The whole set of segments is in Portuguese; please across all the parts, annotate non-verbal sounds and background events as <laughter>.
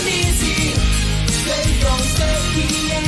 uneasy. They don't stay here.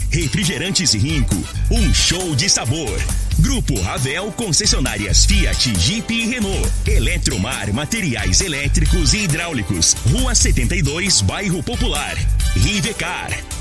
Refrigerantes Rinco. Um show de sabor. Grupo Ravel Concessionárias Fiat, Jeep e Renault. Eletromar Materiais Elétricos e Hidráulicos. Rua 72, Bairro Popular. Rivecar.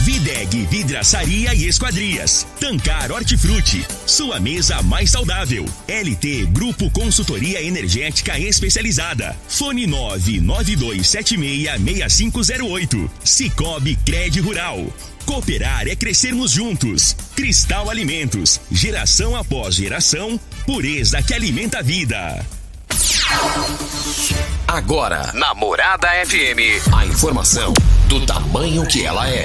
Videg Vidraçaria e Esquadrias. Tancar Hortifruti. Sua mesa mais saudável. LT Grupo Consultoria Energética Especializada. Fone 992766508. Cicobi Cred Rural. Cooperar é crescermos juntos. Cristal Alimentos. Geração após geração. Pureza que alimenta a vida. Agora, na Morada FM, a informação do tamanho que ela é.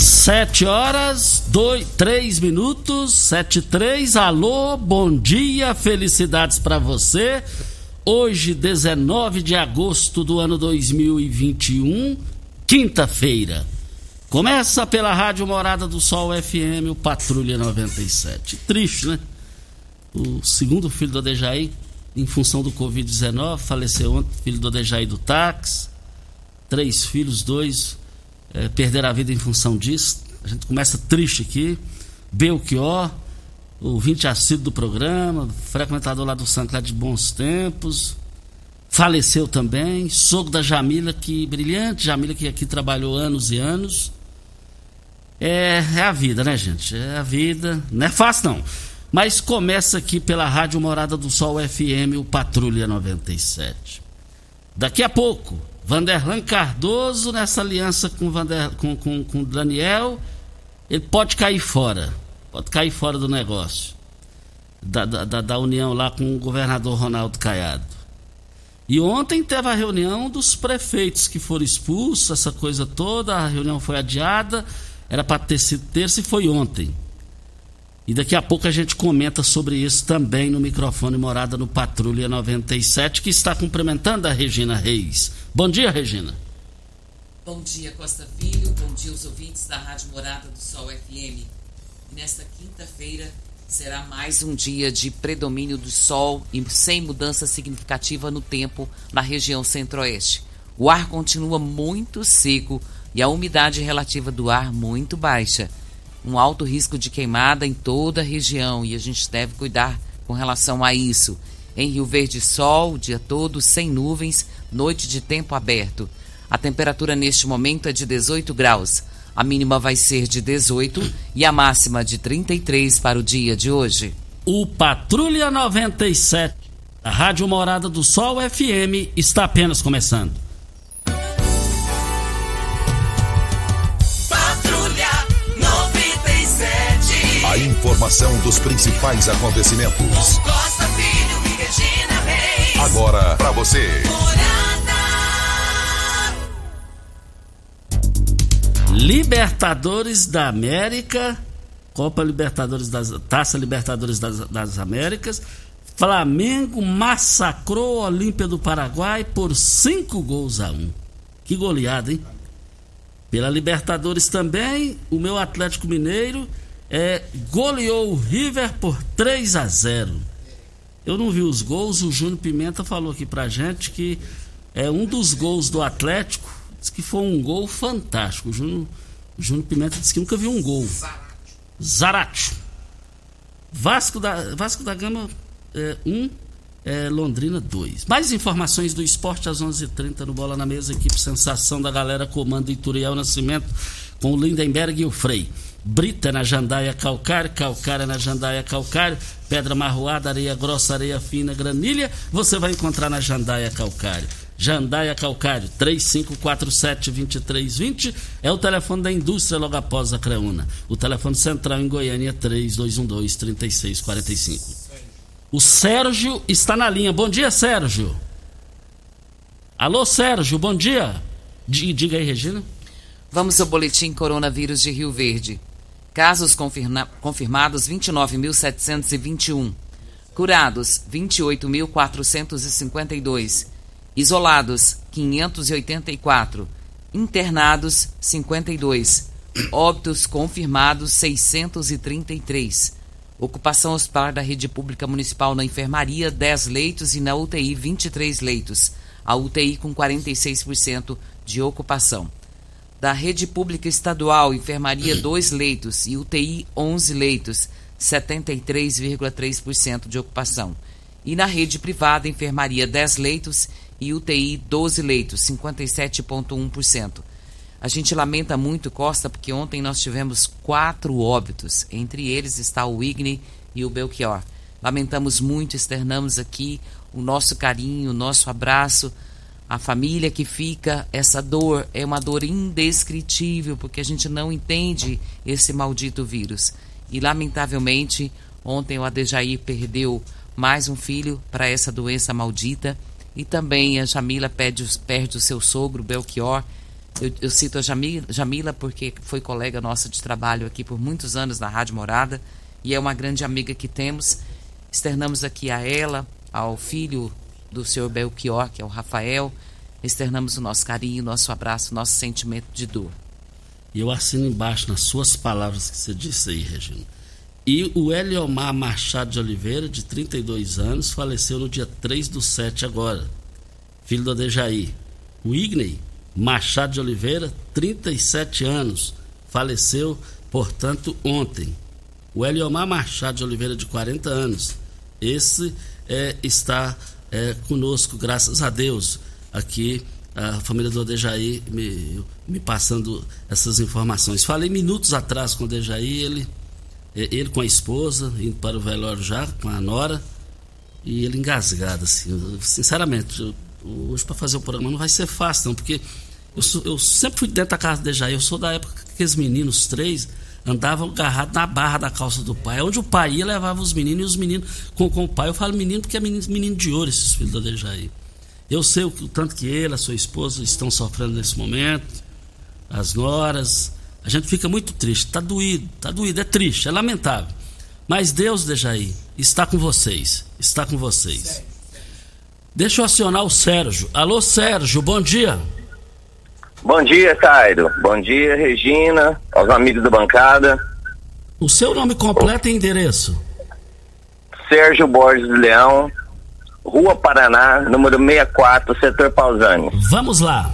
Sete horas, dois, três minutos, sete três. Alô, bom dia, felicidades para você. Hoje, 19 de agosto do ano 2021, quinta-feira. Começa pela Rádio Morada do Sol FM, o Patrulha 97. Triste, né? O segundo filho do Adejaí, em função do Covid-19, faleceu ontem, filho do Adejaí do táxi. Três filhos, dois é, perderam a vida em função disso. A gente começa triste aqui. Belchior, ouvinte assíduo do programa, frequentador lá do Sancler de bons tempos. Faleceu também. Sogro da Jamila, que brilhante Jamila, que aqui trabalhou anos e anos. É, é a vida, né, gente? É a vida. Não é fácil, não. Mas começa aqui pela Rádio Morada do Sol FM, o Patrulha 97. Daqui a pouco, Vanderlan Cardoso nessa aliança com, Vander, com, com, com Daniel, ele pode cair fora. Pode cair fora do negócio. Da, da, da união lá com o governador Ronaldo Caiado. E ontem teve a reunião dos prefeitos que foram expulsos, essa coisa toda, a reunião foi adiada, era para ter sido terça e foi ontem. E daqui a pouco a gente comenta sobre isso também no microfone Morada no Patrulha 97, que está cumprimentando a Regina Reis. Bom dia, Regina. Bom dia, Costa Filho. Bom dia aos ouvintes da Rádio Morada do Sol FM. Nesta quinta-feira será mais um dia de predomínio do sol e sem mudança significativa no tempo na região centro-oeste. O ar continua muito seco e a umidade relativa do ar muito baixa. Um alto risco de queimada em toda a região e a gente deve cuidar com relação a isso. Em Rio Verde, sol dia todo, sem nuvens, noite de tempo aberto. A temperatura neste momento é de 18 graus. A mínima vai ser de 18 e a máxima de 33 para o dia de hoje. O Patrulha 97, a Rádio Morada do Sol FM, está apenas começando. A informação dos principais acontecimentos. Costa Filho e Regina Reis. Agora para você. Libertadores da América, Copa Libertadores das Taça Libertadores das, das Américas. Flamengo massacrou a Olímpia do Paraguai por cinco gols a um. Que goleada, hein? Pela Libertadores também, o meu Atlético Mineiro é, goleou o River por 3 a 0. Eu não vi os gols, o Júnior Pimenta falou aqui pra gente que é um dos gols do Atlético, disse que foi um gol fantástico. O Júnior, o Júnior Pimenta disse que nunca viu um gol. Zarate. Vasco da, Vasco da Gama 1, é, um, é, Londrina 2. Mais informações do esporte às 11:30 h 30 no Bola na Mesa, equipe Sensação da Galera, comando Ituriel Nascimento com o Lindenberg e o Frei. Brita na Jandaia Calcário, Calcária na Jandaia Calcário, Pedra Marroada, Areia Grossa, Areia Fina, Granilha, você vai encontrar na Jandaia Calcário. Jandaia Calcário, 3547-2320 é o telefone da indústria logo após a Creuna. O telefone central em Goiânia é 3212-3645. O Sérgio está na linha. Bom dia, Sérgio. Alô, Sérgio, bom dia. Diga aí, Regina. Vamos ao boletim coronavírus de Rio Verde. Casos confirma confirmados 29.721. Curados 28.452. Isolados 584. Internados 52. Óbitos confirmados 633. Ocupação hospitalar da rede pública municipal na enfermaria 10 leitos e na UTI 23 leitos. A UTI com 46% de ocupação da rede pública estadual, enfermaria <clears throat> 2 leitos e UTI 11 leitos, 73,3% de ocupação. E na rede privada, enfermaria 10 leitos e UTI 12 leitos, 57,1%. A gente lamenta muito, Costa, porque ontem nós tivemos quatro óbitos. Entre eles está o Igne e o Belchior. Lamentamos muito, externamos aqui o nosso carinho, o nosso abraço a família que fica, essa dor é uma dor indescritível, porque a gente não entende esse maldito vírus. E, lamentavelmente, ontem o Adejaí perdeu mais um filho para essa doença maldita. E também a Jamila perde, perde o seu sogro, Belchior. Eu, eu cito a Jamila, Jamila porque foi colega nossa de trabalho aqui por muitos anos na Rádio Morada e é uma grande amiga que temos. Externamos aqui a ela, ao filho do senhor Belchior, que é o Rafael, externamos o nosso carinho, nosso abraço, nosso sentimento de dor. E eu assino embaixo nas suas palavras que você disse aí, Regina. E o Eliomar Machado de Oliveira, de 32 anos, faleceu no dia 3 do 7 agora, filho do Adejaí. O Igney Machado de Oliveira, 37 anos, faleceu, portanto, ontem. O Eliomar Machado de Oliveira, de 40 anos, esse é, está é, conosco, graças a Deus, aqui, a família do Odejaí me, me passando essas informações. Falei minutos atrás com o Odejaí, ele, é, ele com a esposa, indo para o velório já, com a nora, e ele engasgado, assim. Sinceramente, hoje para fazer o programa não vai ser fácil, não, porque eu, eu sempre fui dentro da casa do Odejaí, eu sou da época que os meninos, três, andavam agarrados na barra da calça do pai. Onde o pai ia, levava os meninos e os meninos com, com o pai. Eu falo menino porque é menino, menino de ouro, esses filhos do Adejaí. Eu sei o, o tanto que ele, a sua esposa estão sofrendo nesse momento, as noras. A gente fica muito triste, está doído, está doído, é triste, é lamentável. Mas Deus, Dejaí, está com vocês, está com vocês. Deixa eu acionar o Sérgio. Alô, Sérgio, bom dia. Bom dia, Cairo. Bom dia, Regina, aos amigos da bancada. O seu nome completo e endereço? Sérgio Borges Leão, Rua Paraná, número 64, setor Pausani. Vamos lá.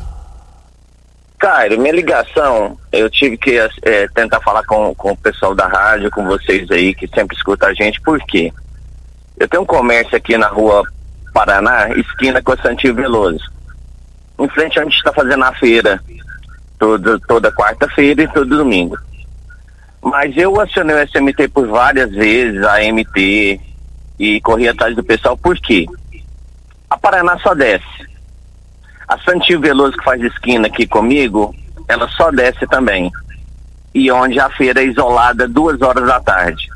Cairo, minha ligação, eu tive que é, tentar falar com, com o pessoal da rádio, com vocês aí que sempre escutam a gente, por quê? Eu tenho um comércio aqui na rua Paraná, esquina com a Santinho Veloso. Em frente a gente está fazendo a feira, toda, toda quarta-feira e todo domingo. Mas eu acionei o SMT por várias vezes, a MT, e corri atrás do pessoal, por quê? A Paraná só desce. A Santinho Veloso que faz esquina aqui comigo, ela só desce também. E onde a feira é isolada duas horas da tarde.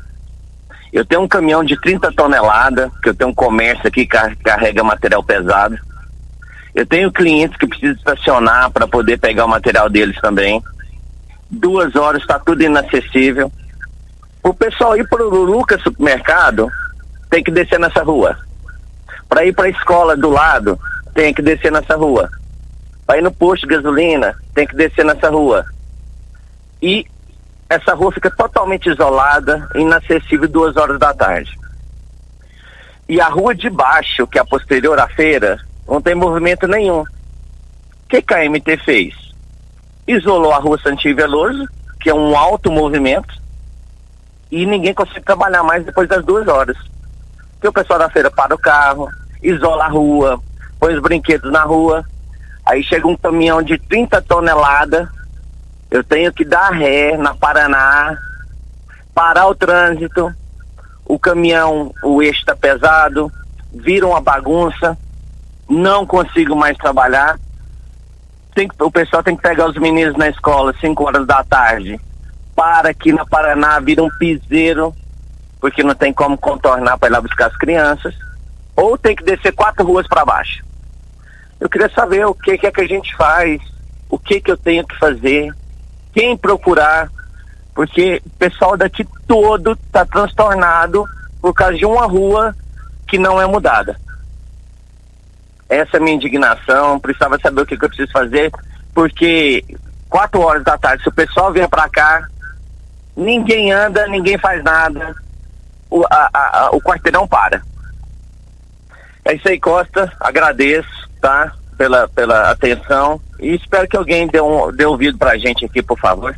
Eu tenho um caminhão de 30 toneladas, que eu tenho um comércio aqui que carrega material pesado. Eu tenho clientes que precisam estacionar para poder pegar o material deles também. Duas horas está tudo inacessível. O pessoal ir para o Lucas Supermercado tem que descer nessa rua. Para ir para a escola do lado, tem que descer nessa rua. Para ir no posto de gasolina, tem que descer nessa rua. E essa rua fica totalmente isolada, inacessível duas horas da tarde. E a rua de baixo, que é a posterior à feira, não tem movimento nenhum. O que, que a MT fez? Isolou a rua Santinho Veloso, que é um alto movimento, e ninguém consegue trabalhar mais depois das duas horas. Porque o pessoal da feira para o carro, isola a rua, põe os brinquedos na rua, aí chega um caminhão de 30 toneladas, eu tenho que dar ré na Paraná, parar o trânsito, o caminhão, o eixo está pesado, vira uma bagunça, não consigo mais trabalhar. Tem o pessoal tem que pegar os meninos na escola 5 horas da tarde. Para aqui na Paraná, vira um piseiro, porque não tem como contornar para ir lá buscar as crianças. Ou tem que descer quatro ruas para baixo. Eu queria saber o que, que é que a gente faz, o que, que eu tenho que fazer, quem procurar, porque o pessoal daqui todo está transtornado por causa de uma rua que não é mudada. Essa é a minha indignação, precisava saber o que, que eu preciso fazer, porque quatro horas da tarde, se o pessoal vier para cá, ninguém anda, ninguém faz nada, o, a- a- o quarteirão para. É isso aí, Costa, agradeço, tá? Pela, pela atenção e espero que alguém dê, um, dê ouvido pra gente aqui, por favor.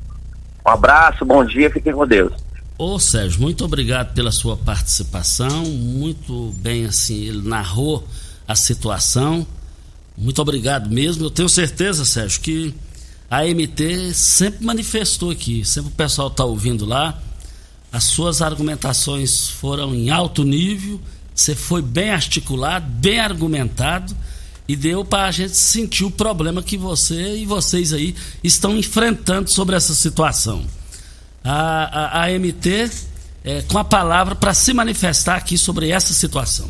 Um abraço, bom dia, fiquem com Deus. Ô Sérgio, muito obrigado pela sua participação. Muito bem, assim, ele narrou a situação. Muito obrigado mesmo. Eu tenho certeza, Sérgio, que a MT sempre manifestou aqui, sempre o pessoal está ouvindo lá. As suas argumentações foram em alto nível, você foi bem articulado, bem argumentado e deu para a gente sentir o problema que você e vocês aí estão enfrentando sobre essa situação a, a, a MT é, com a palavra para se manifestar aqui sobre essa situação.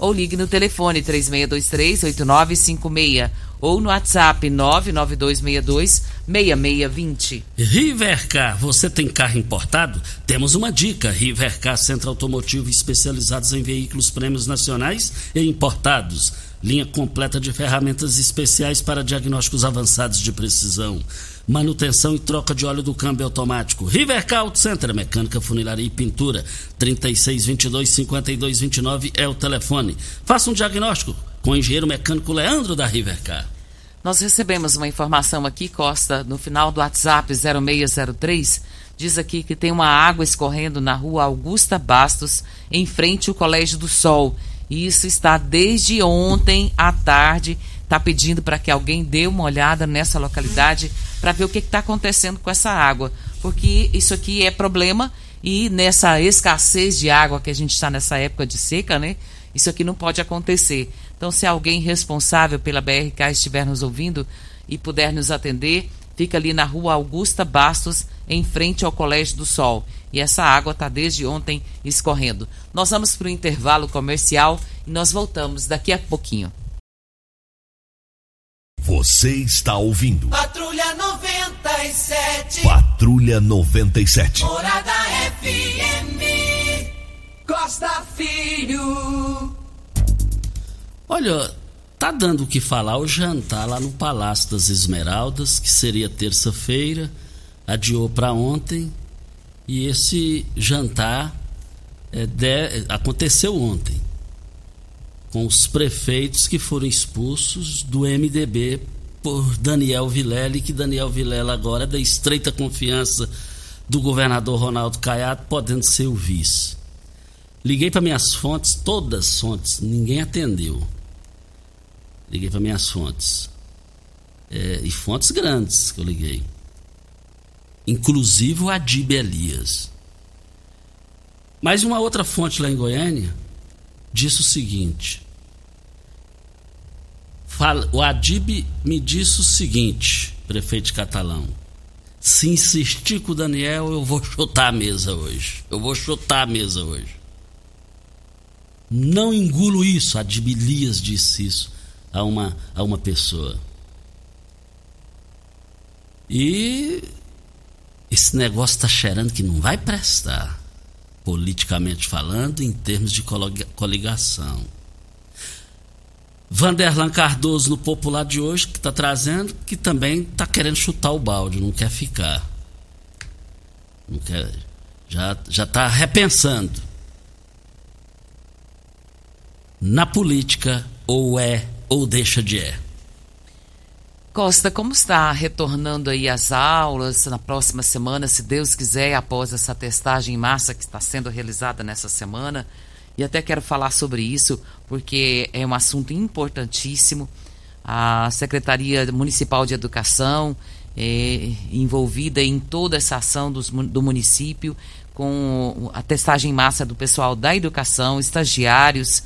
Ou ligue no telefone 3623-8956 ou no WhatsApp 99262-6620. Rivercar, você tem carro importado? Temos uma dica. Rivercar Centro Automotivo especializados em veículos prêmios nacionais e importados. Linha completa de ferramentas especiais para diagnósticos avançados de precisão. Manutenção e troca de óleo do câmbio automático. Rivercar Auto Center, mecânica, funilaria e pintura. 3622-5229 é o telefone. Faça um diagnóstico com o engenheiro mecânico Leandro da Rivercar. Nós recebemos uma informação aqui, Costa, no final do WhatsApp 0603. Diz aqui que tem uma água escorrendo na rua Augusta Bastos, em frente ao Colégio do Sol. E isso está desde ontem à tarde. Está pedindo para que alguém dê uma olhada nessa localidade para ver o que está acontecendo com essa água. Porque isso aqui é problema e nessa escassez de água que a gente está nessa época de seca, né? Isso aqui não pode acontecer. Então, se alguém responsável pela BRK estiver nos ouvindo e puder nos atender, fica ali na rua Augusta Bastos, em frente ao Colégio do Sol. E essa água está desde ontem escorrendo. Nós vamos para o intervalo comercial e nós voltamos daqui a pouquinho. Você está ouvindo Patrulha 97. Patrulha 97. Morada FM. Costa Filho. Olha, tá dando o que falar o jantar lá no Palácio das Esmeraldas, que seria terça-feira, adiou para ontem, e esse jantar é, de- aconteceu ontem, com os prefeitos que foram expulsos do MDB por Daniel Vilela, que Daniel Vilela agora é da estreita confiança do governador Ronaldo Caiado, podendo ser o vice. Liguei para minhas fontes, todas as fontes, ninguém atendeu. Liguei para minhas fontes. É, e fontes grandes que eu liguei. Inclusive o Adib Elias. Mas uma outra fonte lá em Goiânia disse o seguinte. O Adib me disse o seguinte, prefeito Catalão. Se insistir com o Daniel, eu vou chutar a mesa hoje. Eu vou chutar a mesa hoje. Não engulo isso. A Dibilias disse isso a uma, a uma pessoa. E esse negócio está cheirando que não vai prestar, politicamente falando, em termos de coligação. Vanderlan Cardoso no popular de hoje, que está trazendo, que também está querendo chutar o balde, não quer ficar. Não quer, já está repensando. Na política, ou é ou deixa de é. Costa, como está retornando aí as aulas na próxima semana, se Deus quiser, após essa testagem em massa que está sendo realizada nessa semana? E até quero falar sobre isso, porque é um assunto importantíssimo. A Secretaria Municipal de Educação é envolvida em toda essa ação do município, com a testagem em massa do pessoal da educação, estagiários,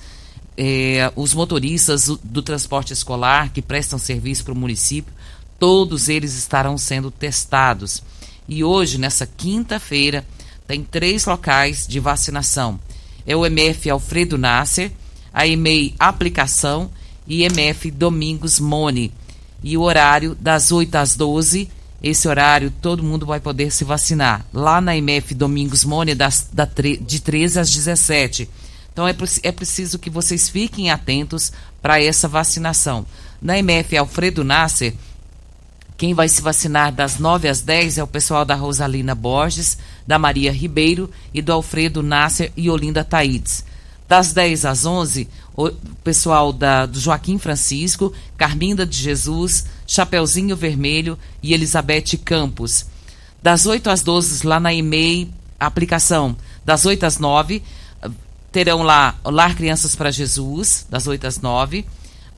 é, os motoristas do, transporte escolar que prestam serviço para o município, todos eles estarão sendo testados. E hoje, nessa quinta-feira, tem três locais de vacinação. É o MF Alfredo Nasser, a EMEI Aplicação e MF Domingos Mone. E o horário das 8 às 12, esse horário todo mundo vai poder se vacinar. Lá na MF Domingos Mone, das, da, de 13 às 17 então é, é preciso que vocês fiquem atentos para essa vacinação. Na MF Alfredo Nasser, quem vai se vacinar das 9 às 10 é o pessoal da Rosalina Borges, da Maria Ribeiro e do Alfredo Nasser e Olinda Taides. Das 10 às 11, o pessoal da, do Joaquim Francisco, Carminda de Jesus, Chapeuzinho Vermelho e Elizabeth Campos. Das 8 às 12, lá na EMEI, aplicação. Das 8 às 9, terão lá Lar Crianças para Jesus, das 8 às 9.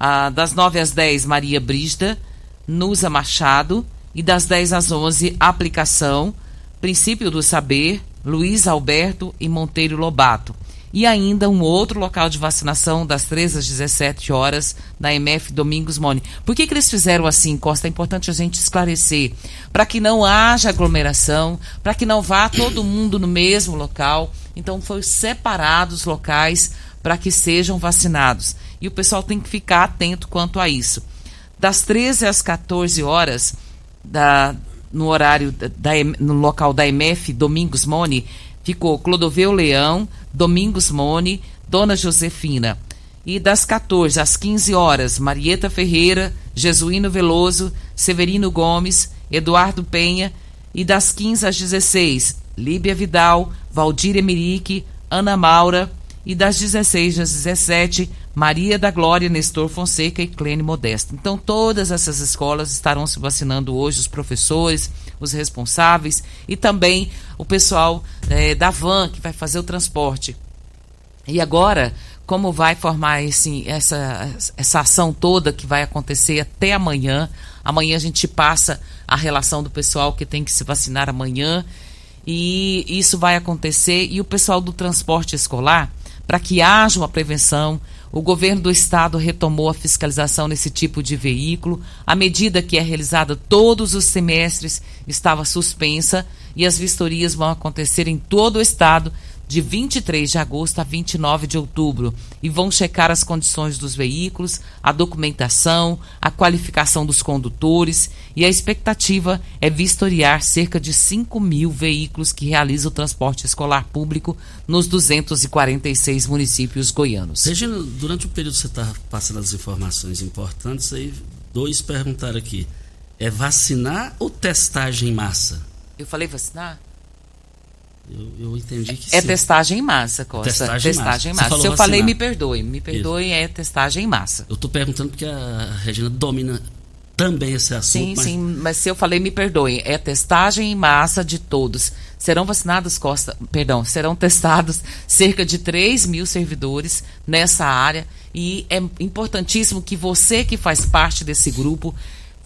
Ah, das 9 às 10, Maria Brígida, Nusa Machado. E das 10 às 11, Aplicação, Princípio do Saber, Luiz Alberto e Monteiro Lobato. E ainda um outro local de vacinação das 13 às 17 horas na MF Domingos Mone. Por que, que eles fizeram assim, Costa? É importante a gente esclarecer. Para que não haja aglomeração, para que não vá todo mundo no mesmo local então, foi separados locais para que sejam vacinados. E o pessoal tem que ficar atento quanto a isso. Das 13 às 14 horas, da, no horário da, no local da MF Domingos Mone, ficou Clodoveu Leão, Domingos Mone, Dona Josefina. E das 14 às 15 horas, Marieta Ferreira, Jesuíno Veloso, Severino Gomes, Eduardo Penha. E das 15 às 16, Líbia Vidal, Valdir Emerique, Ana Maura e das 16 às 17, Maria da Glória, Nestor Fonseca e Clene Modesto. Então, todas essas escolas estarão se vacinando hoje, os professores, os responsáveis e também o pessoal é, da van que vai fazer o transporte. E agora, como vai formar esse, essa, essa ação toda que vai acontecer até amanhã? Amanhã a gente passa a relação do pessoal que tem que se vacinar amanhã e isso vai acontecer. E o pessoal do transporte escolar, para que haja uma prevenção, o governo do estado retomou a fiscalização nesse tipo de veículo. A medida que é realizada todos os semestres estava suspensa e as vistorias vão acontecer em todo o estado de 23 de agosto a 29 de outubro e vão checar as condições dos veículos, a documentação, a qualificação dos condutores e a expectativa é vistoriar cerca de 5 mil veículos que realizam o transporte escolar público nos 246 municípios goianos. Regina, durante o período que você está passando as informações importantes, aí dois perguntaram aqui: é vacinar ou testagem em massa? Eu falei vacinar? Eu, eu entendi que É sim. testagem em massa, Costa. Testagem, testagem em em massa. massa. Se eu falei, me perdoe. Me perdoe, é testagem em massa. Eu estou perguntando porque a Regina domina também esse assunto. Sim, mas... sim, mas se eu falei, me perdoe. É testagem em massa de todos. Serão vacinados, Costa, perdão, serão testados cerca de 3 mil servidores nessa área. E é importantíssimo que você que faz parte desse grupo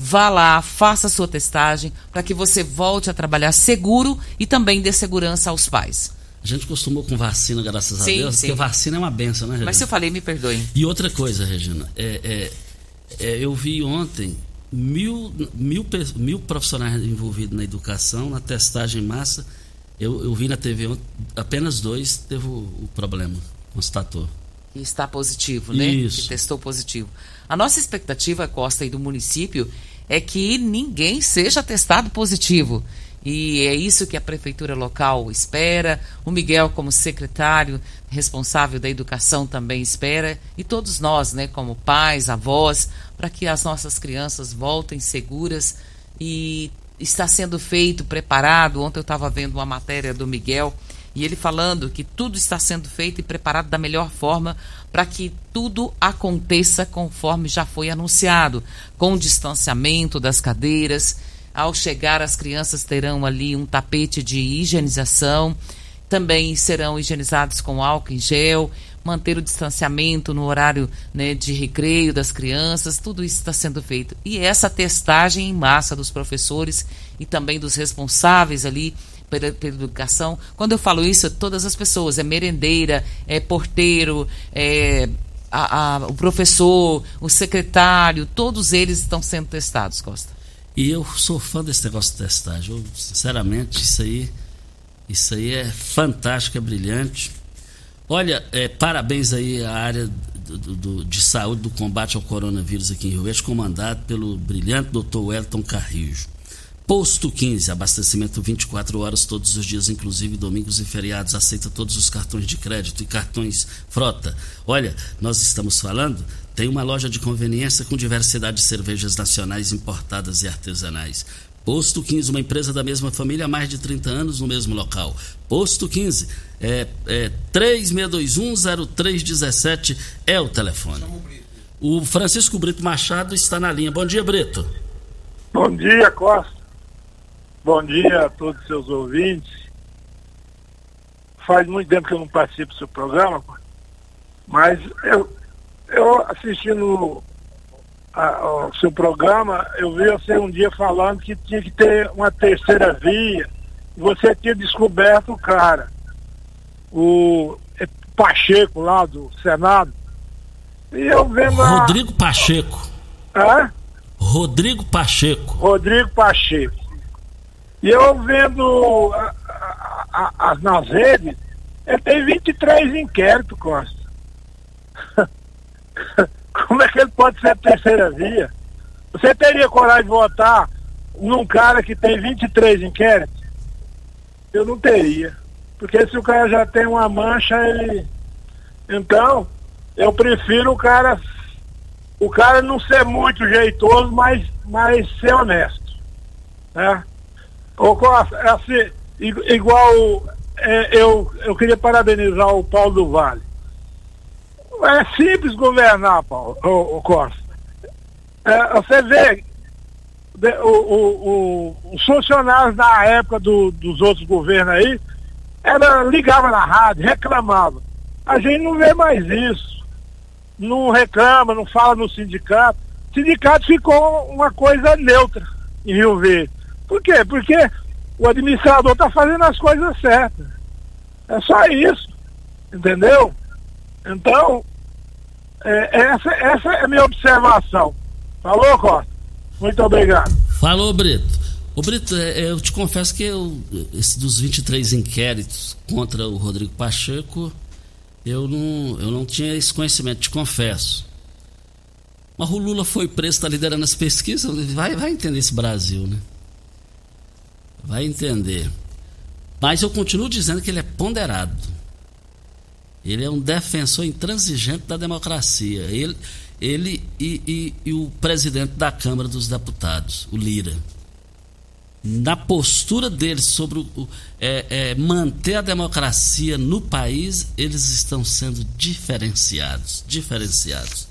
vá lá, faça a sua testagem para que você volte a trabalhar seguro e também dê segurança aos pais. A gente costumou com vacina, graças Sim, a Deus, sim. porque vacina é uma benção, né, Regina? Mas se eu falei, me perdoe. E outra coisa, Regina, é, é, é, eu vi ontem mil, mil, mil profissionais envolvidos na educação, na testagem em massa. Eu, eu vi na TV ontem, apenas dois teve o, o problema, constatou. E está positivo, né? Isso. Que testou positivo. A nossa expectativa, Costa, e do município, é que ninguém seja testado positivo. E é isso que a prefeitura local espera, o Miguel, como secretário responsável da educação, também espera, e todos nós, né, como pais, avós, para que as nossas crianças voltem seguras e está sendo feito, preparado. Ontem eu estava vendo uma matéria do Miguel e ele falando que tudo está sendo feito e preparado da melhor forma para que tudo aconteça conforme já foi anunciado, com o distanciamento das cadeiras. Ao chegar, as crianças terão ali um tapete de higienização, também serão higienizados com álcool em gel, manter o distanciamento no horário né, de recreio das crianças, tudo isso está sendo feito. E essa testagem em massa dos professores e também dos responsáveis ali pela, pela educação. Quando eu falo isso, todas as pessoas, é merendeira, é porteiro, é a, a, o professor, o secretário, todos eles estão sendo testados, Costa. E eu sou fã desse negócio de testagem. Eu, sinceramente, isso aí, isso aí é fantástico, é brilhante. Olha, é, parabéns aí à área do, do, de saúde do combate ao coronavírus aqui em Rio Verde, comandado pelo brilhante doutor Wellington Carrijo. Posto 15, abastecimento 24 horas todos os dias, inclusive domingos e feriados. Aceita todos os cartões de crédito e cartões frota. Olha, nós estamos falando, tem uma loja de conveniência com diversidade de cervejas nacionais importadas e artesanais. Posto 15, uma empresa da mesma família há mais de 30 anos no mesmo local. Posto 15, é, é 36210317 é o telefone. O Francisco Brito Machado está na linha. Bom dia, Brito. Bom dia, Costa. Bom dia a todos os seus ouvintes. Faz muito tempo que eu não participo do seu programa, mas eu, eu assistindo a, o seu programa, eu vi você um dia falando que tinha que ter uma terceira via. Você tinha descoberto o cara, o Pacheco lá do Senado. E eu vendo. A... Rodrigo Pacheco. Hã? Rodrigo Pacheco. Rodrigo Pacheco. E eu vendo a, a, a, nas redes, ele tem 23 inquéritos, Costa. <laughs> Como é que ele pode ser terceira via? Você teria coragem de votar num cara que tem 23 inquéritos? Eu não teria. Porque se o cara já tem uma mancha, ele. Então, eu prefiro o cara. O cara não ser muito jeitoso, mas, mas ser honesto. Né? Ô Costa, é assim, igual é, eu, eu queria parabenizar o Paulo do Vale. É simples governar, Paulo, o, o Costa. É, você vê o, o, o, os funcionários na época do, dos outros governos aí, era, ligava na rádio, reclamava. A gente não vê mais isso. Não reclama, não fala no sindicato. O sindicato ficou uma coisa neutra em Rio Verde. Por quê? Porque o administrador está fazendo as coisas certas. É só isso. Entendeu? Então, é, essa, essa é a minha observação. Falou, Costa? Muito obrigado. Falou, Brito. Ô Brito, é, é, eu te confesso que eu, esse dos 23 inquéritos contra o Rodrigo Pacheco, eu não, eu não tinha esse conhecimento, te confesso. Mas o Lula foi preso, está liderando as pesquisas, vai, vai entender esse Brasil, né? Vai entender. Mas eu continuo dizendo que ele é ponderado. Ele é um defensor intransigente da democracia. Ele, ele e, e, e o presidente da Câmara dos Deputados, o Lira. Na postura deles sobre o, é, é, manter a democracia no país, eles estão sendo diferenciados. Diferenciados.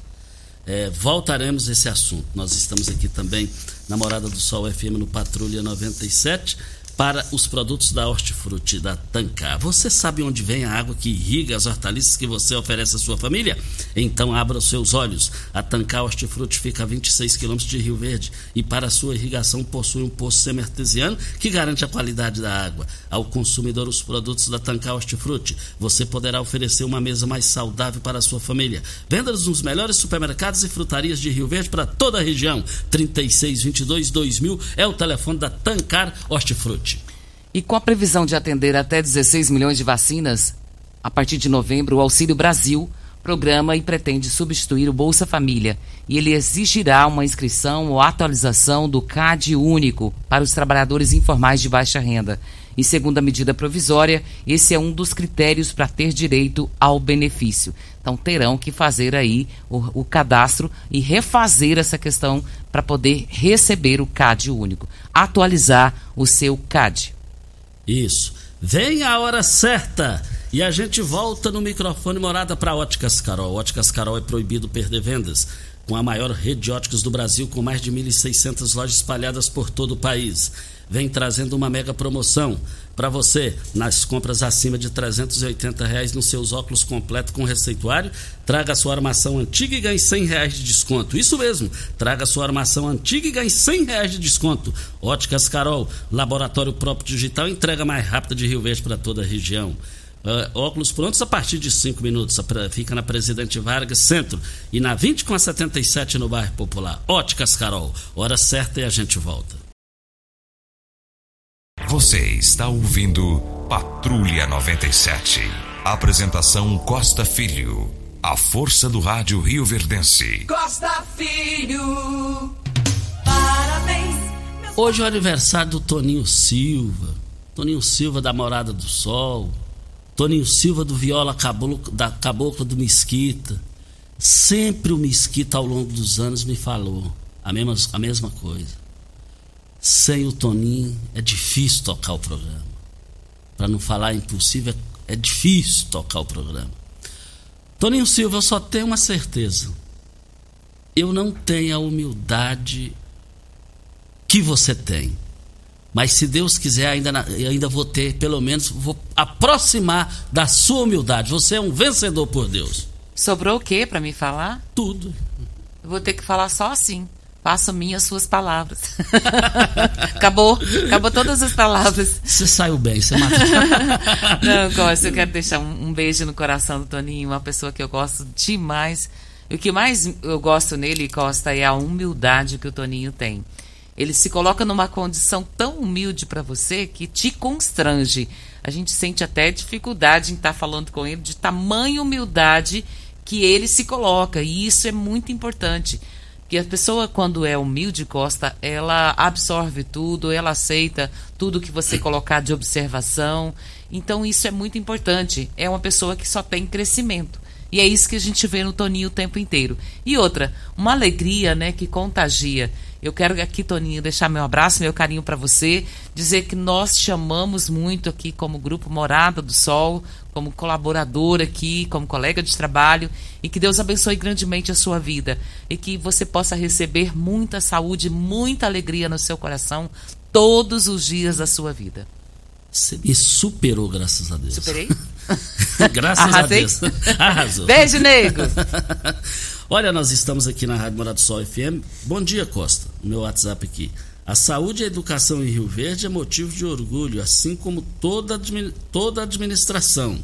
É, voltaremos a esse assunto. Nós estamos aqui também na Morada do Sol FM no Patrulha 97 para os produtos da Hortifruti da Tancar. Você sabe onde vem a água que irriga as hortaliças que você oferece à sua família? Então abra os seus olhos. A Tancar Hortifruti fica a 26 quilômetros de Rio Verde e para sua irrigação possui um poço semi-artesiano que garante a qualidade da água. Ao consumidor os produtos da Tancar Hortifruti, você poderá oferecer uma mesa mais saudável para a sua família. Vendas nos melhores supermercados e frutarias de Rio Verde para toda a região. 3622 2000 é o telefone da Tancar Hortifruti. E com a previsão de atender até 16 milhões de vacinas, a partir de novembro, o Auxílio Brasil programa e pretende substituir o Bolsa Família e ele exigirá uma inscrição ou atualização do CAD único para os trabalhadores informais de baixa renda. E segundo a medida provisória, esse é um dos critérios para ter direito ao benefício. Então terão que fazer aí o, o cadastro e refazer essa questão para poder receber o CAD único, atualizar o seu CAD. Isso. Vem a hora certa e a gente volta no microfone morada para Óticas Carol. Óticas Carol é proibido perder vendas. Com a maior rede de óticas do Brasil, com mais de 1.600 lojas espalhadas por todo o país vem trazendo uma mega promoção para você nas compras acima de 380 reais nos seus óculos completo com receituário. Traga sua armação antiga e ganhe 100 reais de desconto. Isso mesmo, traga sua armação antiga e ganhe 100 reais de desconto. Óticas Carol, laboratório próprio digital, entrega mais rápida de Rio Verde para toda a região. Uh, óculos prontos a partir de 5 minutos. Fica na Presidente Vargas Centro e na 20 com a 77 no bairro Popular. Óticas Carol, hora certa e a gente volta. Você está ouvindo Patrulha 97. Apresentação Costa Filho. A força do rádio Rio Verdense. Costa Filho. Parabéns. Hoje é o aniversário do Toninho Silva. Toninho Silva da Morada do Sol. Toninho Silva do Viola Caboclo, da Cabocla do Mesquita. Sempre o Mesquita ao longo dos anos me falou a mesma, a mesma coisa sem o Toninho é difícil tocar o programa. Para não falar impossível, é difícil tocar o programa. Toninho Silva, eu só tenho uma certeza. Eu não tenho a humildade que você tem. Mas se Deus quiser, ainda, ainda vou ter, pelo menos, vou aproximar da sua humildade. Você é um vencedor por Deus. Sobrou o que para me falar? Tudo. Eu vou ter que falar só assim. Faço minhas suas palavras. <laughs> acabou, acabou todas as palavras. Você saiu bem, você matou. <laughs> Não, gosto, eu quero deixar um, um, beijo no coração do Toninho, uma pessoa que eu gosto demais. E o que mais eu gosto nele, Costa, é a humildade que o Toninho tem. Ele se coloca numa condição tão humilde para você que te constrange. A gente sente até dificuldade em estar tá falando com ele de tamanha humildade que ele se coloca. E isso é muito importante que a pessoa quando é humilde Costa ela absorve tudo ela aceita tudo que você <coughs> colocar de observação. Então isso é muito importante. É uma pessoa que só tem crescimento. E é isso que a gente vê no Toninho o tempo inteiro. E outra uma alegria né que contagia. Eu quero aqui, Toninho, deixar meu abraço, meu carinho para você, dizer que nós te amamos muito aqui como Grupo Morada do Sol, como colaborador aqui, como colega de trabalho, e que Deus abençoe grandemente a sua vida e que você possa receber muita saúde, muita alegria no seu coração todos os dias da sua vida. Você me superou, graças a Deus. Superei? <laughs> graças Arrasei? a Deus. Arrasou. Beijo, nego. <laughs> Olha, nós estamos aqui na Rádio Morado Sol FM. Bom dia, Costa. Meu WhatsApp aqui. A saúde e a educação em Rio Verde é motivo de orgulho, assim como toda, toda a administração.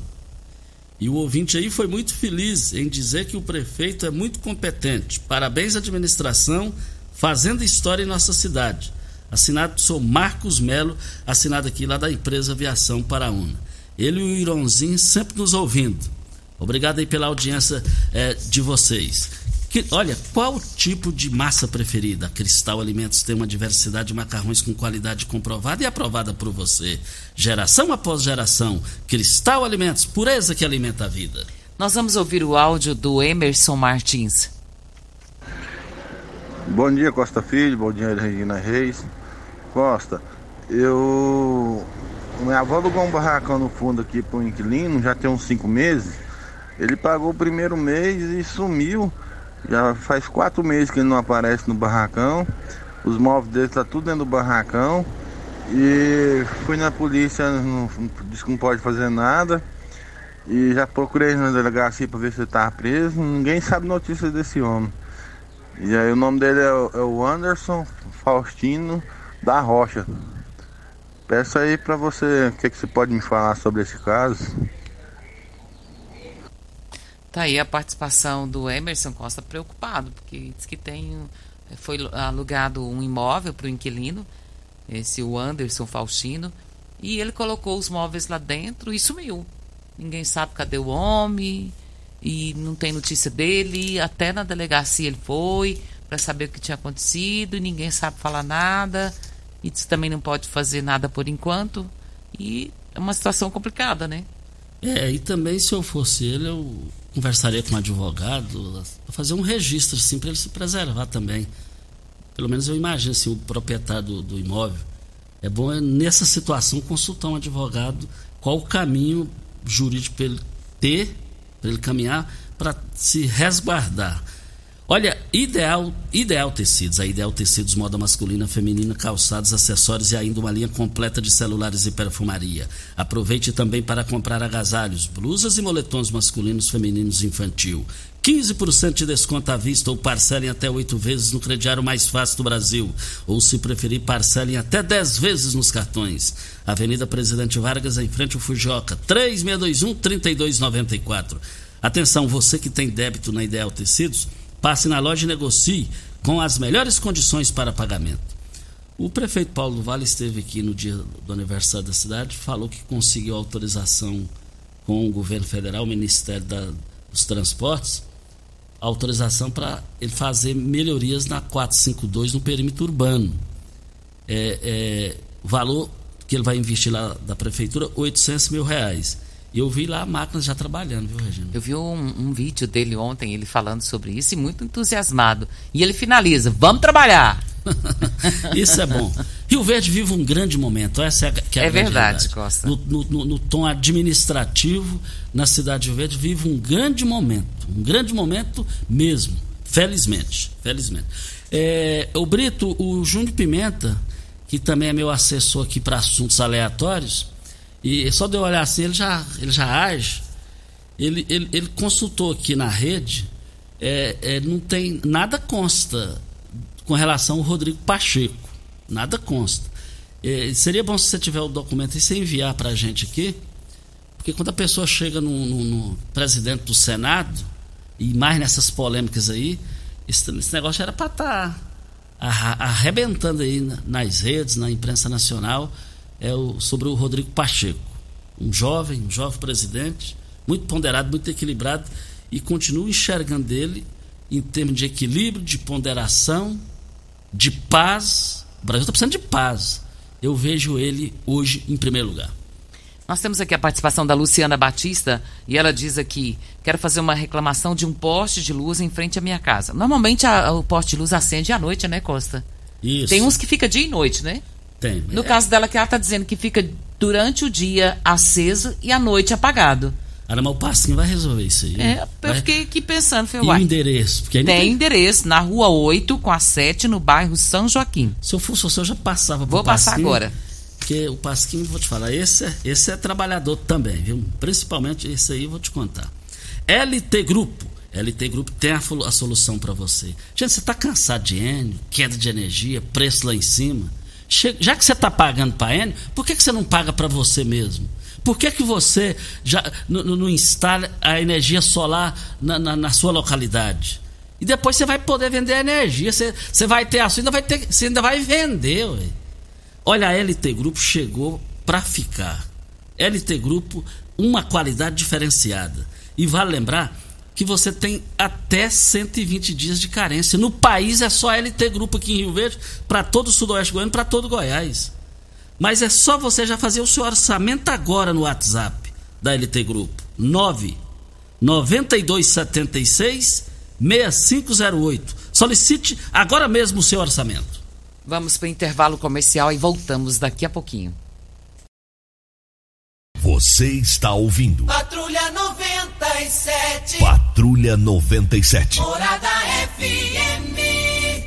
E o ouvinte aí foi muito feliz em dizer que o prefeito é muito competente. Parabéns, administração, fazendo história em nossa cidade. Assinado sou Marcos Melo, assinado aqui lá da empresa Aviação Paraúna. Ele e o Ironzinho sempre nos ouvindo. Obrigado aí pela audiência é, de vocês. Que, olha, qual o tipo de massa preferida? Cristal Alimentos tem uma diversidade de macarrões com qualidade comprovada e aprovada por você. Geração após geração. Cristal Alimentos, pureza que alimenta a vida. Nós vamos ouvir o áudio do Emerson Martins. Bom dia, Costa Filho. Bom dia, Regina Reis. Costa, eu. Minha avó alugou um barracão no fundo aqui para um inquilino, já tem uns cinco meses. Ele pagou o primeiro mês e sumiu. Já faz quatro meses que ele não aparece no barracão. Os móveis dele tá tudo dentro do barracão. E fui na polícia, não, disse que não pode fazer nada. E já procurei na delegacia para ver se ele estava preso. Ninguém sabe notícias desse homem. E aí o nome dele é, é o Anderson Faustino da Rocha. Peço aí para você, o que, que você pode me falar sobre esse caso? Tá aí a participação do Emerson Costa preocupado, porque diz que tem foi alugado um imóvel para o inquilino, esse o Anderson Faustino, e ele colocou os móveis lá dentro e sumiu. Ninguém sabe cadê o homem e não tem notícia dele. Até na delegacia ele foi para saber o que tinha acontecido e ninguém sabe falar nada. E diz que também não pode fazer nada por enquanto. E é uma situação complicada, né? É, e também se eu fosse ele, eu conversaria com um advogado para fazer um registro, assim, para ele se preservar também. Pelo menos eu imagino assim, o proprietário do, do imóvel. É bom, é, nessa situação, consultar um advogado qual o caminho jurídico para ele ter, para ele caminhar, para se resguardar. Olha, Ideal, Ideal Tecidos, a Ideal Tecidos moda masculina, feminina, calçados, acessórios e ainda uma linha completa de celulares e perfumaria. Aproveite também para comprar agasalhos, blusas e moletons masculinos, femininos e infantil. 15% de desconto à vista ou parcelem até oito vezes no crediário mais fácil do Brasil. Ou, se preferir, parcelem até 10 vezes nos cartões. Avenida Presidente Vargas, em frente ao Fujoca, 3621-3294. Atenção, você que tem débito na Ideal Tecidos, passe na loja e negocie com as melhores condições para pagamento. O prefeito Paulo Vale esteve aqui no dia do aniversário da cidade, falou que conseguiu autorização com o governo federal, o Ministério da, dos Transportes, autorização para ele fazer melhorias na 452 no perímetro urbano. É, é, valor que ele vai investir lá da prefeitura, 800 mil reais. E eu vi lá a máquina já trabalhando, viu, Regina? Eu vi um, um vídeo dele ontem, ele falando sobre isso e muito entusiasmado. E ele finaliza: vamos trabalhar! <laughs> Isso é bom. Rio Verde vive um grande momento, essa é, a, que é, a É verdade, realidade. Costa. No, no- no- no tom administrativo, na cidade de Rio Verde vive um grande momento, um grande momento mesmo, felizmente, felizmente. É, o Brito, o Júnior Pimenta, que também é meu assessor aqui para assuntos aleatórios, e só de eu olhar assim, ele já, ele já age. Ele, ele, ele consultou aqui na rede, é, é, não tem nada consta com relação ao Rodrigo Pacheco. Nada consta. É, seria bom se você tiver o documento e você enviar para a gente aqui, porque quando a pessoa chega no, no- no presidente do Senado, e mais nessas polêmicas aí, esse, esse negócio era para estar arrebentando aí na- nas redes, na imprensa nacional, é o, sobre o Rodrigo Pacheco. Um jovem, um jovem presidente, muito ponderado, muito equilibrado, e continuo enxergando ele em termos de equilíbrio, de ponderação, de paz. O Brasil está precisando de paz. Eu vejo ele hoje em primeiro lugar. Nós temos aqui a participação da Luciana Batista e ela diz aqui: quero fazer uma reclamação de um poste de luz em frente à minha casa. Normalmente a- o poste de luz acende à noite, né, Costa? Isso. Tem uns que fica dia e noite, né? Tem. No É, caso dela, que ela está dizendo que fica durante o dia aceso e à noite apagado. Ana, mas o Pasquim vai resolver isso aí. É, eu Vai- fiquei aqui pensando, E falei, o uai, endereço? Porque não tem endereço na rua 8 com a 7 no bairro São Joaquim. Se eu fosse você, eu já passava Vou passar Pasquim, agora. Porque o Pasquim, vou te falar, esse é, esse é trabalhador também, viu? Principalmente esse aí, vou te contar. LT Grupo. LT Grupo tem a, a solução para você. Gente, você está cansado de Enio, queda de energia, preço lá em cima? Já que você está pagando para Enio, por que, que você não paga para você mesmo? Por que, que você já não, instala a energia solar na, na- na sua localidade? E depois você vai poder vender a energia. Você, você vai ter aço, ainda vai ter, você ainda vai vender, ué. Olha, a LT Grupo chegou para ficar. LT Grupo, uma qualidade diferenciada. E vale lembrar que você tem até 120 dias de carência. No país é só LT Grupo aqui em Rio Verde, para todo o Sudoeste Goiano, para todo Goiás. Mas é só você já fazer o seu orçamento agora no WhatsApp da LT Grupo. 9 9276 6508. Solicite agora mesmo o seu orçamento. Vamos para o intervalo comercial e voltamos daqui a pouquinho. Você está ouvindo Patrulha 97. Patrulha 97. Morada FM.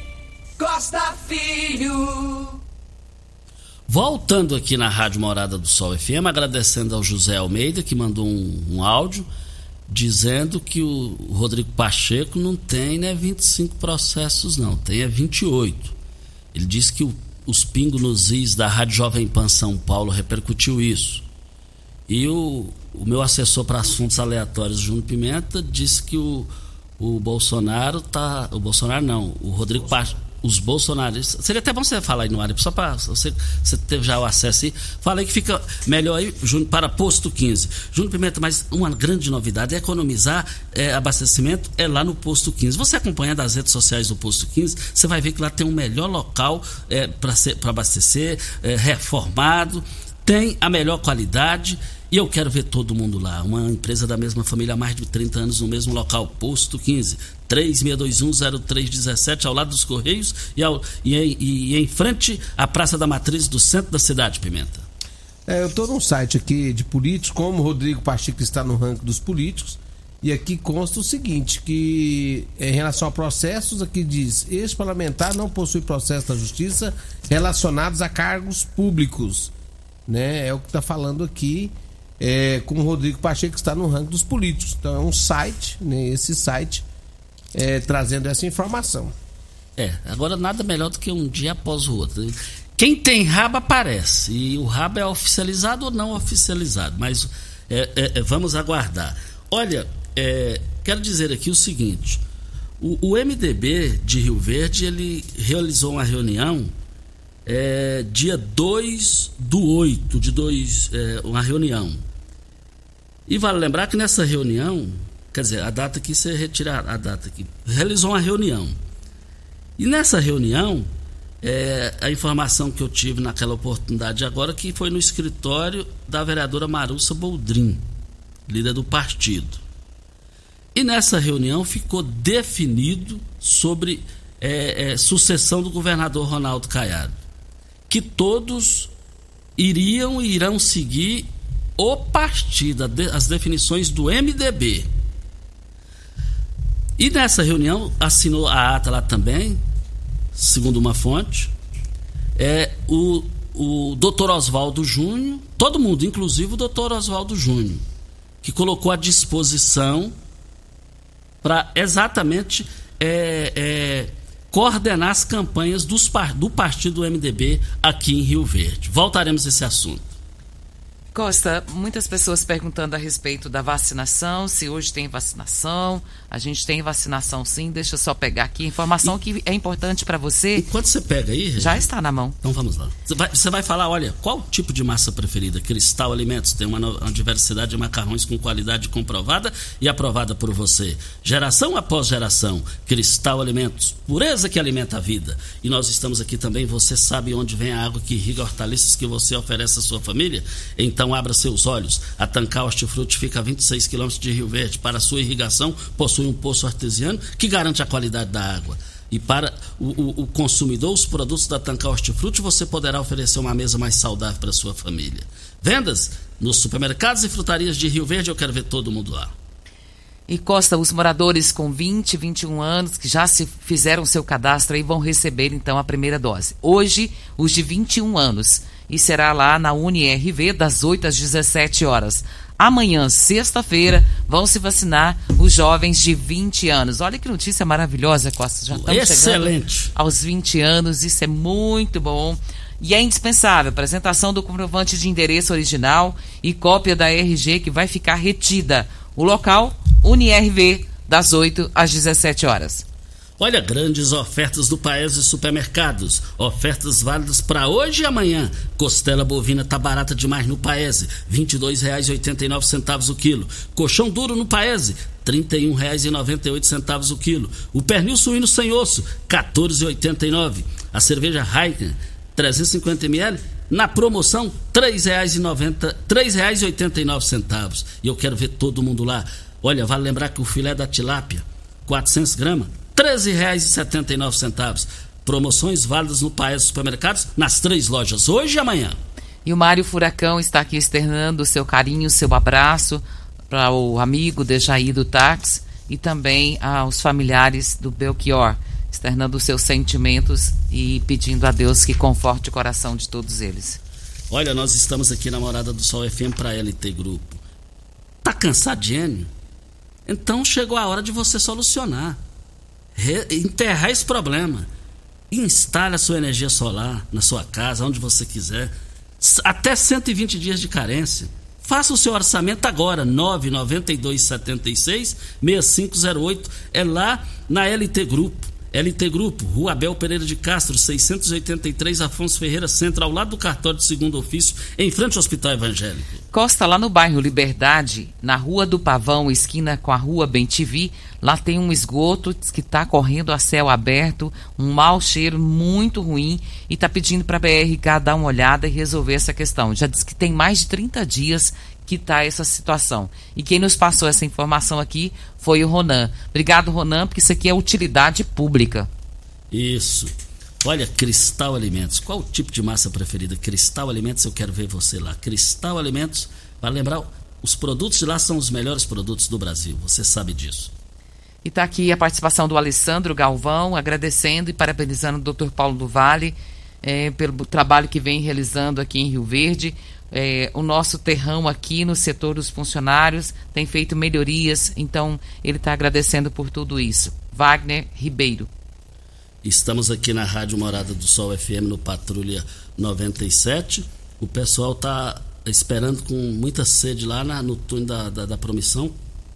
Costa Filho. Voltando aqui na Rádio Morada do Sol FM, agradecendo ao José Almeida, que mandou um, um áudio dizendo que o Rodrigo Pacheco não tem né, 25 processos, não, tem é 28. Ele disse que o, os pingos nos is da Rádio Jovem Pan São Paulo repercutiu isso. E o, o meu assessor para assuntos aleatórios, Júnior Pimenta, disse que o, o Bolsonaro tá. O Bolsonaro não, o Rodrigo Pacheco os bolsonaristas. Seria até bom você falar aí no ar, só para você, você teve já o acesso aí. Fala aí que fica melhor aí, Júnior, para posto 15. Júnior Pimenta, mas uma grande novidade é economizar é, abastecimento é lá no posto 15. Você acompanha das redes sociais do posto 15, você vai ver que lá tem um melhor local é, para abastecer, é, reformado, tem a melhor qualidade e eu quero ver todo mundo lá. Uma empresa da mesma família há mais de 30 anos no mesmo local, Posto 15, 36210317, ao lado dos Correios e, ao, e, e, e em frente à Praça da Matriz do centro da cidade, Pimenta. É, eu estou num site aqui de políticos, como o Rodrigo Pacheco está no ranking dos políticos, e aqui consta o seguinte, que em relação a processos, aqui diz, ex-parlamentar não possui processo da justiça relacionados a cargos públicos. Né? É o que está falando aqui é, com o Rodrigo Pacheco, que está no ranking dos políticos. Então é um site, né, esse site, é, trazendo essa informação. É, agora nada melhor do que um dia após o outro. Quem tem rabo aparece. E o rabo é oficializado ou não oficializado. Mas é, é, é vamos aguardar. Olha, é, quero dizer aqui o seguinte: o, o, MDB de Rio Verde ele realizou uma reunião é, dia 2 do 8 de 2, uma reunião e vale lembrar que nessa reunião, quer dizer, a data que você retirar a data aqui, realizou uma reunião. E nessa reunião, é, a informação que eu tive naquela oportunidade agora que foi no escritório da vereadora Marussa Boldrin, líder do partido. E nessa reunião ficou definido sobre é, é, sucessão do governador Ronaldo Caiado, que todos iriam e irão seguir o partido, as definições do MDB. E nessa reunião assinou a ata lá também, segundo uma fonte, é o, o doutor Oswaldo Júnior, todo mundo, inclusive o doutor Oswaldo Júnior, que colocou à disposição para exatamente é, é, coordenar as campanhas dos, do partido MDB aqui em Rio Verde. Voltaremos a esse assunto. Costa, muitas pessoas perguntando a respeito da vacinação, se hoje tem vacinação. A gente tem vacinação sim, deixa eu só pegar aqui. Informação e, que é importante para você. Enquanto você pega aí, já está na mão. Então vamos lá. Você vai, você vai, falar, olha, qual tipo de massa preferida? Cristal Alimentos tem uma, uma diversidade de macarrões com qualidade comprovada e aprovada por você. Geração após geração, Cristal Alimentos, pureza que alimenta a vida. E nós estamos aqui também, você sabe onde vem a água que irriga hortaliças que você oferece à sua família? Então então abra seus olhos. A Tancar Hortifruti fica a 26 quilômetros de Rio Verde. Para sua irrigação, possui um poço artesiano que garante a qualidade da água. E para o, o, o consumidor, os produtos da Tancar Hortifruti, você poderá oferecer uma mesa mais saudável para sua família. Vendas nos supermercados e frutarias de Rio Verde, eu quero ver todo mundo lá. E Costa, os moradores com 20, 21 anos que já se fizeram seu cadastro aí vão receber então a primeira dose. Hoje, os de 21 anos e será lá na UniRV das 8 às 17 horas. Amanhã, sexta-feira, vão se vacinar os jovens de 20 anos. Olha que notícia maravilhosa, Costa. Já estamos Excelente. chegando aos 20 anos, isso é muito bom. E é indispensável apresentação do comprovante de endereço original e cópia da RG que vai ficar retida. O local, UniRV, das 8 às 17 horas. Olha, grandes ofertas do Paese Supermercados. Ofertas válidas para hoje e amanhã. Costela bovina tá barata demais no Paese, R$ 22,89 o quilo. Colchão duro no Paese, R$ 31,98 o quilo. O pernil suíno sem osso, R$ 14,89. A cerveja Heineken, 350 ml, na promoção R$ 3,89. E eu quero ver todo mundo lá. Olha, vale lembrar que o filé da tilápia, 400 gramas, 13,79. Promoções válidas no Paes Supermercados nas três lojas, hoje e amanhã. E o Mário Furacão está aqui externando o seu carinho, o seu abraço para o amigo Dejaí do táxi e também aos familiares do Belchior. externando os seus sentimentos e pedindo a Deus que conforte o coração de todos eles. Olha, nós estamos aqui na Morada do Sol FM para LT Grupo. Tá cansado de Enio? Então chegou a hora de você solucionar. Enterrar esse problema. Instale a sua energia solar na sua casa, onde você quiser. Até 120 dias de carência. Faça o seu orçamento agora, 99276 6508. É lá na LT Grupo. LT Grupo, Rua Abel Pereira de Castro, 683 Afonso Ferreira Centro, ao lado do cartório de segundo ofício, em frente ao Hospital Evangélico. Costa, lá no bairro Liberdade, na Rua do Pavão, esquina com a Rua Bentivi, lá tem um esgoto que está correndo a céu aberto, um mau cheiro muito ruim e está pedindo para a BRK dar uma olhada e resolver essa questão. Já diz que tem mais de 30 dias que está essa situação. E quem nos passou essa informação aqui foi o Ronan. Obrigado, Ronan, porque isso aqui é utilidade pública. Isso. Olha, Cristal Alimentos. Qual o tipo de massa preferida? Cristal Alimentos, eu quero ver você lá. Cristal Alimentos, para lembrar, os produtos de lá são os melhores produtos do Brasil. Você sabe disso. E está aqui a participação do Alessandro Galvão, agradecendo e parabenizando o Dr. Paulo do Vale é, pelo trabalho que vem realizando aqui em Rio Verde. É, o nosso terrão aqui no setor dos funcionários tem feito melhorias, então ele está agradecendo por tudo isso. Wagner Ribeiro. Estamos aqui na Rádio Morada do Sol FM no Patrulha 97. O pessoal está esperando com muita sede lá na, no túnel da, da, da, promissão.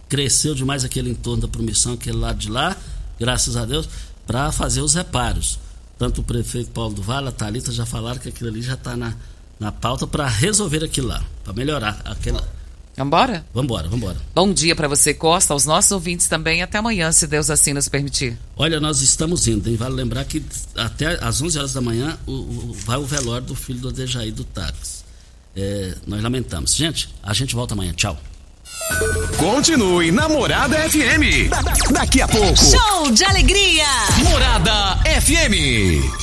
Cresceu demais aquele entorno da promissão, aquele lado de lá, graças a Deus, para fazer os reparos. Tanto o prefeito Paulo do Vale, a Thalita já falaram que aquilo ali já está na, na pauta para resolver aquilo lá, para melhorar aquela. Vambora? Vambora, vambora. Bom dia para você, Costa, aos nossos ouvintes também. Até amanhã, se Deus assim nos permitir. Olha, nós estamos indo, hein? Vale lembrar que até às 11 horas da manhã o, o, vai o velório do filho do Adejaí do Táxi. É, nós lamentamos. Gente, a gente volta amanhã. Tchau. Continue Namorada FM. Da, da, daqui a pouco. Show de alegria. Morada FM.